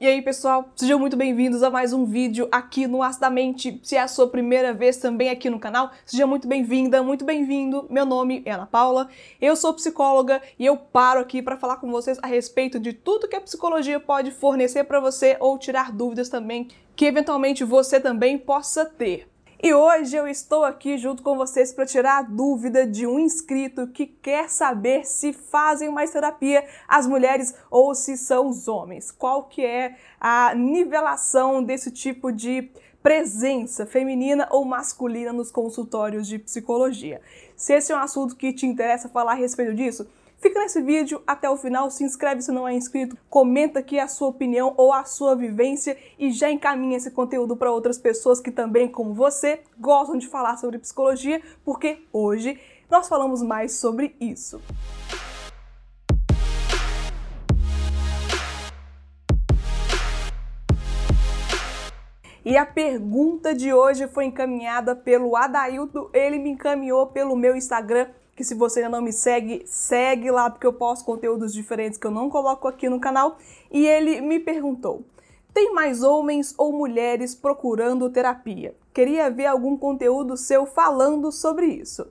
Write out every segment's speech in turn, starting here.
E aí, pessoal, sejam muito bem-vindos a mais um vídeo aqui no Acidamente. Se é a sua primeira vez também aqui no canal, seja muito bem-vinda, muito bem-vindo. Meu nome é Ana Paula, eu sou psicóloga e eu paro aqui para falar com vocês a respeito de tudo que a psicologia pode fornecer para você ou tirar dúvidas também que eventualmente você também possa ter. E hoje eu estou aqui junto com vocês para tirar a dúvida de um inscrito que quer saber se fazem mais terapia as mulheres ou se são os homens. Qual que é a nivelação desse tipo de presença feminina ou masculina nos consultórios de psicologia? Se esse é um assunto que te interessa falar a respeito disso, Fica nesse vídeo até o final, se inscreve se não é inscrito, comenta aqui a sua opinião ou a sua vivência e já encaminha esse conteúdo para outras pessoas que também, como você, gostam de falar sobre psicologia, porque hoje nós falamos mais sobre isso. E a pergunta de hoje foi encaminhada pelo Adaildo, ele me encaminhou pelo meu Instagram que se você ainda não me segue, segue lá porque eu posto conteúdos diferentes que eu não coloco aqui no canal. E ele me perguntou: tem mais homens ou mulheres procurando terapia? Queria ver algum conteúdo seu falando sobre isso.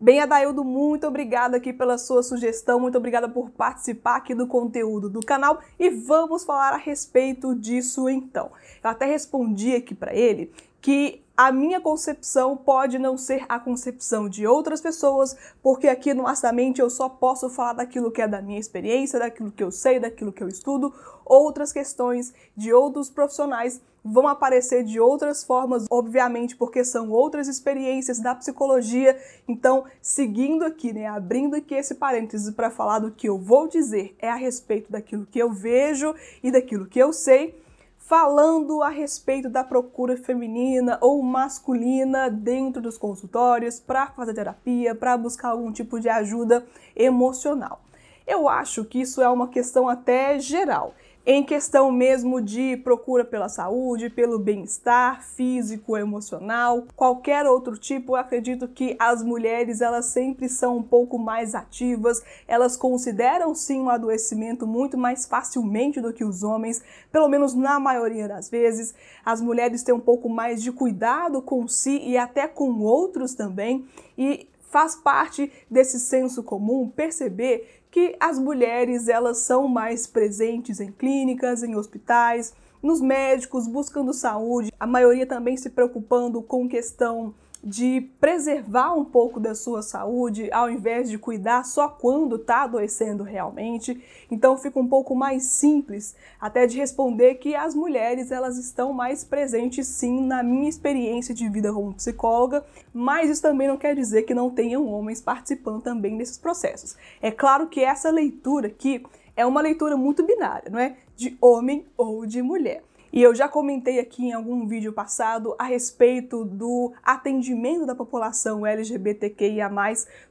Bem, Adaildo, muito obrigada aqui pela sua sugestão, muito obrigada por participar aqui do conteúdo do canal e vamos falar a respeito disso então. Eu até respondi aqui para ele que a minha concepção pode não ser a concepção de outras pessoas, porque aqui no Acidamente eu só posso falar daquilo que é da minha experiência, daquilo que eu sei, daquilo que eu estudo. Outras questões de outros profissionais vão aparecer de outras formas, obviamente, porque são outras experiências da psicologia. Então, seguindo aqui, né, abrindo aqui esse parêntese para falar do que eu vou dizer é a respeito daquilo que eu vejo e daquilo que eu sei falando a respeito da procura feminina ou masculina dentro dos consultórios para fazer terapia, para buscar algum tipo de ajuda emocional. Eu acho que isso é uma questão até geral em questão mesmo de procura pela saúde, pelo bem-estar físico, emocional, qualquer outro tipo, acredito que as mulheres elas sempre são um pouco mais ativas, elas consideram sim um adoecimento muito mais facilmente do que os homens, pelo menos na maioria das vezes. As mulheres têm um pouco mais de cuidado com si e até com outros também, e faz parte desse senso comum perceber que as mulheres elas são mais presentes em clínicas, em hospitais, nos médicos, buscando saúde, a maioria também se preocupando com questão de preservar um pouco da sua saúde ao invés de cuidar só quando está adoecendo realmente. Então fica um pouco mais simples até de responder que as mulheres elas estão mais presentes sim na minha experiência de vida como psicóloga, mas isso também não quer dizer que não tenham homens participando também desses processos. É claro que essa leitura aqui é uma leitura muito binária, não é? De homem ou de mulher. E eu já comentei aqui em algum vídeo passado a respeito do atendimento da população LGBTQIA+,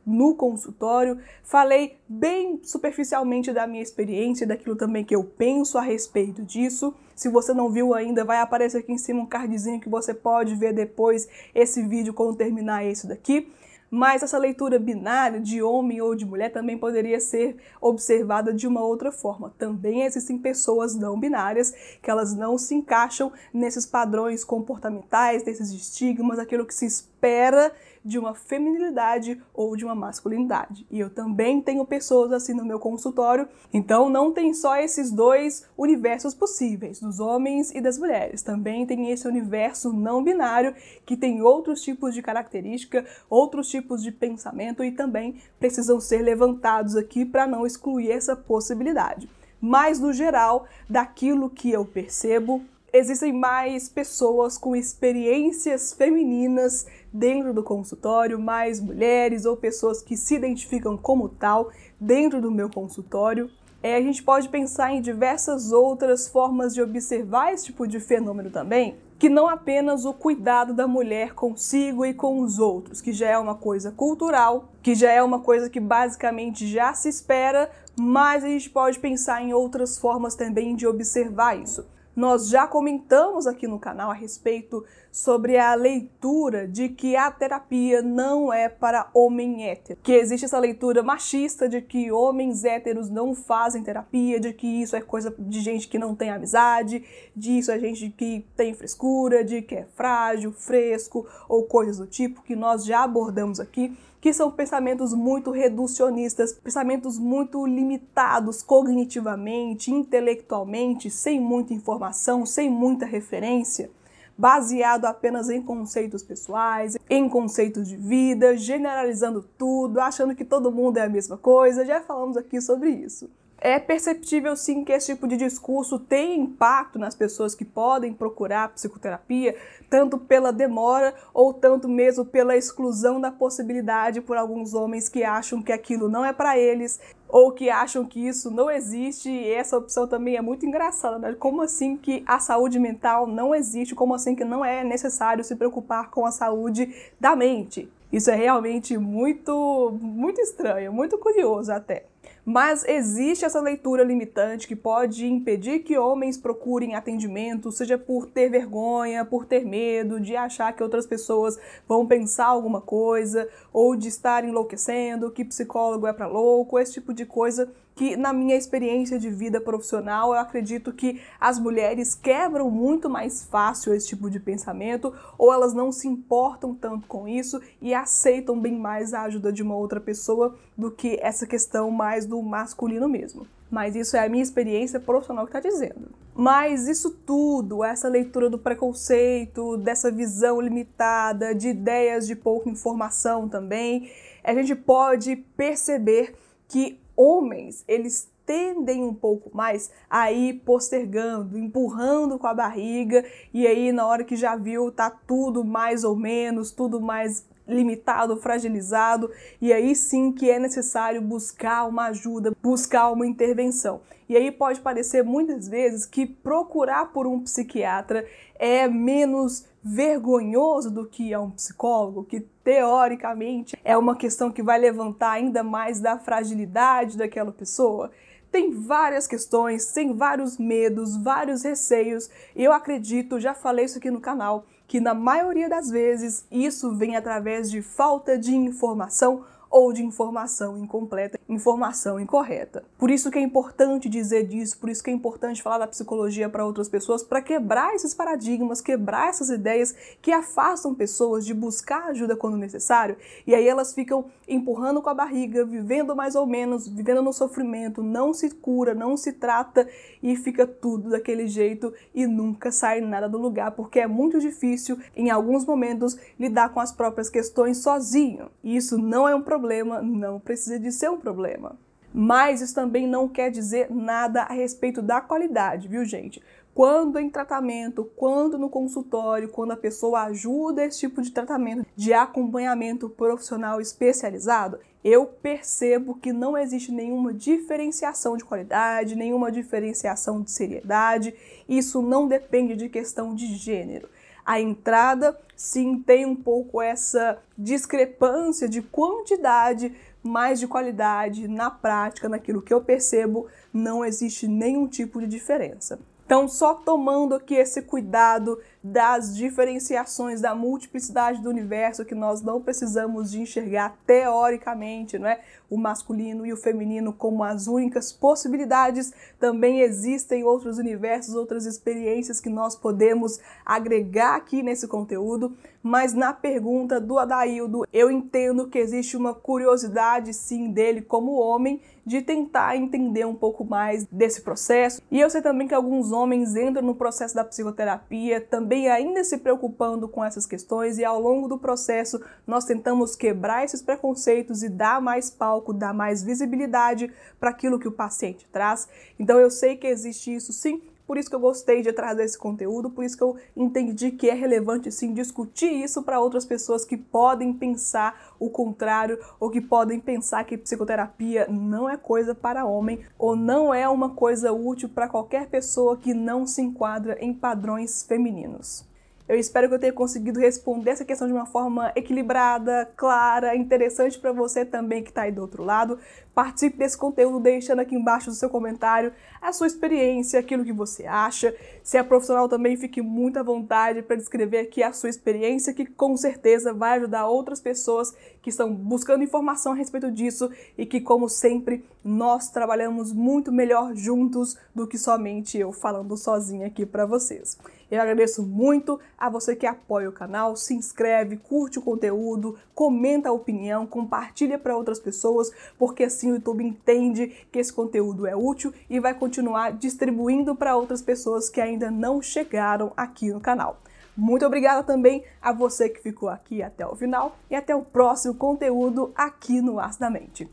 no consultório. Falei bem superficialmente da minha experiência e daquilo também que eu penso a respeito disso. Se você não viu ainda, vai aparecer aqui em cima um cardzinho que você pode ver depois esse vídeo quando terminar esse daqui. Mas essa leitura binária de homem ou de mulher também poderia ser observada de uma outra forma. Também existem pessoas não binárias que elas não se encaixam nesses padrões comportamentais, nesses estigmas, aquilo que se espera de uma feminilidade ou de uma masculinidade. E eu também tenho pessoas assim no meu consultório, então não tem só esses dois universos possíveis, dos homens e das mulheres. Também tem esse universo não binário que tem outros tipos de característica, outros tipos de pensamento e também precisam ser levantados aqui para não excluir essa possibilidade. Mas no geral, daquilo que eu percebo, existem mais pessoas com experiências femininas dentro do consultório, mais mulheres ou pessoas que se identificam como tal dentro do meu consultório. É, a gente pode pensar em diversas outras formas de observar esse tipo de fenômeno também, que não apenas o cuidado da mulher consigo e com os outros, que já é uma coisa cultural, que já é uma coisa que basicamente já se espera, mas a gente pode pensar em outras formas também de observar isso. Nós já comentamos aqui no canal a respeito sobre a leitura de que a terapia não é para homem hétero. Que existe essa leitura machista de que homens héteros não fazem terapia, de que isso é coisa de gente que não tem amizade, de isso é gente que tem frescura, de que é frágil, fresco ou coisas do tipo que nós já abordamos aqui que são pensamentos muito reducionistas, pensamentos muito limitados cognitivamente, intelectualmente, sem muita informação, sem muita referência, baseado apenas em conceitos pessoais, em conceitos de vida, generalizando tudo, achando que todo mundo é a mesma coisa. Já falamos aqui sobre isso. É perceptível sim que esse tipo de discurso tem impacto nas pessoas que podem procurar psicoterapia, tanto pela demora ou tanto mesmo pela exclusão da possibilidade por alguns homens que acham que aquilo não é para eles ou que acham que isso não existe. E essa opção também é muito engraçada, né? Como assim que a saúde mental não existe? Como assim que não é necessário se preocupar com a saúde da mente? Isso é realmente muito muito estranho, muito curioso até. Mas existe essa leitura limitante que pode impedir que homens procurem atendimento, seja por ter vergonha, por ter medo, de achar que outras pessoas vão pensar alguma coisa, ou de estar enlouquecendo, que psicólogo é para louco, esse tipo de coisa que na minha experiência de vida profissional, eu acredito que as mulheres quebram muito mais fácil esse tipo de pensamento, ou elas não se importam tanto com isso e aceitam bem mais a ajuda de uma outra pessoa do que essa questão mais do masculino mesmo. Mas isso é a minha experiência profissional que está dizendo. Mas isso tudo, essa leitura do preconceito, dessa visão limitada, de ideias de pouca informação também, a gente pode perceber que homens, eles tendem um pouco mais a ir postergando, empurrando com a barriga, e aí na hora que já viu tá tudo mais ou menos, tudo mais limitado, fragilizado, e aí sim que é necessário buscar uma ajuda, buscar uma intervenção. E aí pode parecer muitas vezes que procurar por um psiquiatra é menos vergonhoso do que é um psicólogo, que teoricamente é uma questão que vai levantar ainda mais da fragilidade daquela pessoa. Tem várias questões, tem vários medos, vários receios. Eu acredito, já falei isso aqui no canal, que na maioria das vezes isso vem através de falta de informação ou de informação incompleta, informação incorreta. Por isso que é importante dizer disso, por isso que é importante falar da psicologia para outras pessoas, para quebrar esses paradigmas, quebrar essas ideias que afastam pessoas de buscar ajuda quando necessário, e aí elas ficam empurrando com a barriga, vivendo mais ou menos, vivendo no sofrimento, não se cura, não se trata e fica tudo daquele jeito e nunca sai nada do lugar, porque é muito difícil em alguns momentos lidar com as próprias questões sozinho. E isso não é um problema problema, não precisa de ser um problema. Mas isso também não quer dizer nada a respeito da qualidade, viu, gente? Quando em tratamento, quando no consultório, quando a pessoa ajuda esse tipo de tratamento, de acompanhamento profissional especializado, eu percebo que não existe nenhuma diferenciação de qualidade, nenhuma diferenciação de seriedade. Isso não depende de questão de gênero a entrada sim tem um pouco essa discrepância de quantidade, mais de qualidade na prática, naquilo que eu percebo, não existe nenhum tipo de diferença. Então, só tomando aqui esse cuidado das diferenciações, da multiplicidade do universo, que nós não precisamos de enxergar teoricamente, não é? o masculino e o feminino como as únicas possibilidades, também existem outros universos, outras experiências que nós podemos agregar aqui nesse conteúdo, mas na pergunta do Adaildo, eu entendo que existe uma curiosidade sim dele como homem de tentar entender um pouco mais desse processo. E eu sei também que alguns homens entram no processo da psicoterapia também ainda se preocupando com essas questões e ao longo do processo nós tentamos quebrar esses preconceitos e dar mais palco, dar mais visibilidade para aquilo que o paciente traz. Então eu sei que existe isso sim, por isso que eu gostei de trazer esse conteúdo, por isso que eu entendi que é relevante sim discutir isso para outras pessoas que podem pensar o contrário ou que podem pensar que psicoterapia não é coisa para homem ou não é uma coisa útil para qualquer pessoa que não se enquadra em padrões femininos. Eu espero que eu tenha conseguido responder essa questão de uma forma equilibrada, clara, interessante para você também que está aí do outro lado. Participe desse conteúdo deixando aqui embaixo do seu comentário a sua experiência, aquilo que você acha. Se é profissional também, fique muito à vontade para descrever aqui a sua experiência, que com certeza vai ajudar outras pessoas que estão buscando informação a respeito disso e que, como sempre, nós trabalhamos muito melhor juntos do que somente eu falando sozinha aqui para vocês. Eu agradeço muito a você que apoia o canal, se inscreve, curte o conteúdo, comenta a opinião, compartilha para outras pessoas, porque assim o YouTube entende que esse conteúdo é útil e vai continuar distribuindo para outras pessoas que ainda não chegaram aqui no canal. Muito obrigada também a você que ficou aqui até o final e até o próximo conteúdo aqui no Aço da Mente.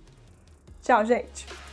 Tchau, gente!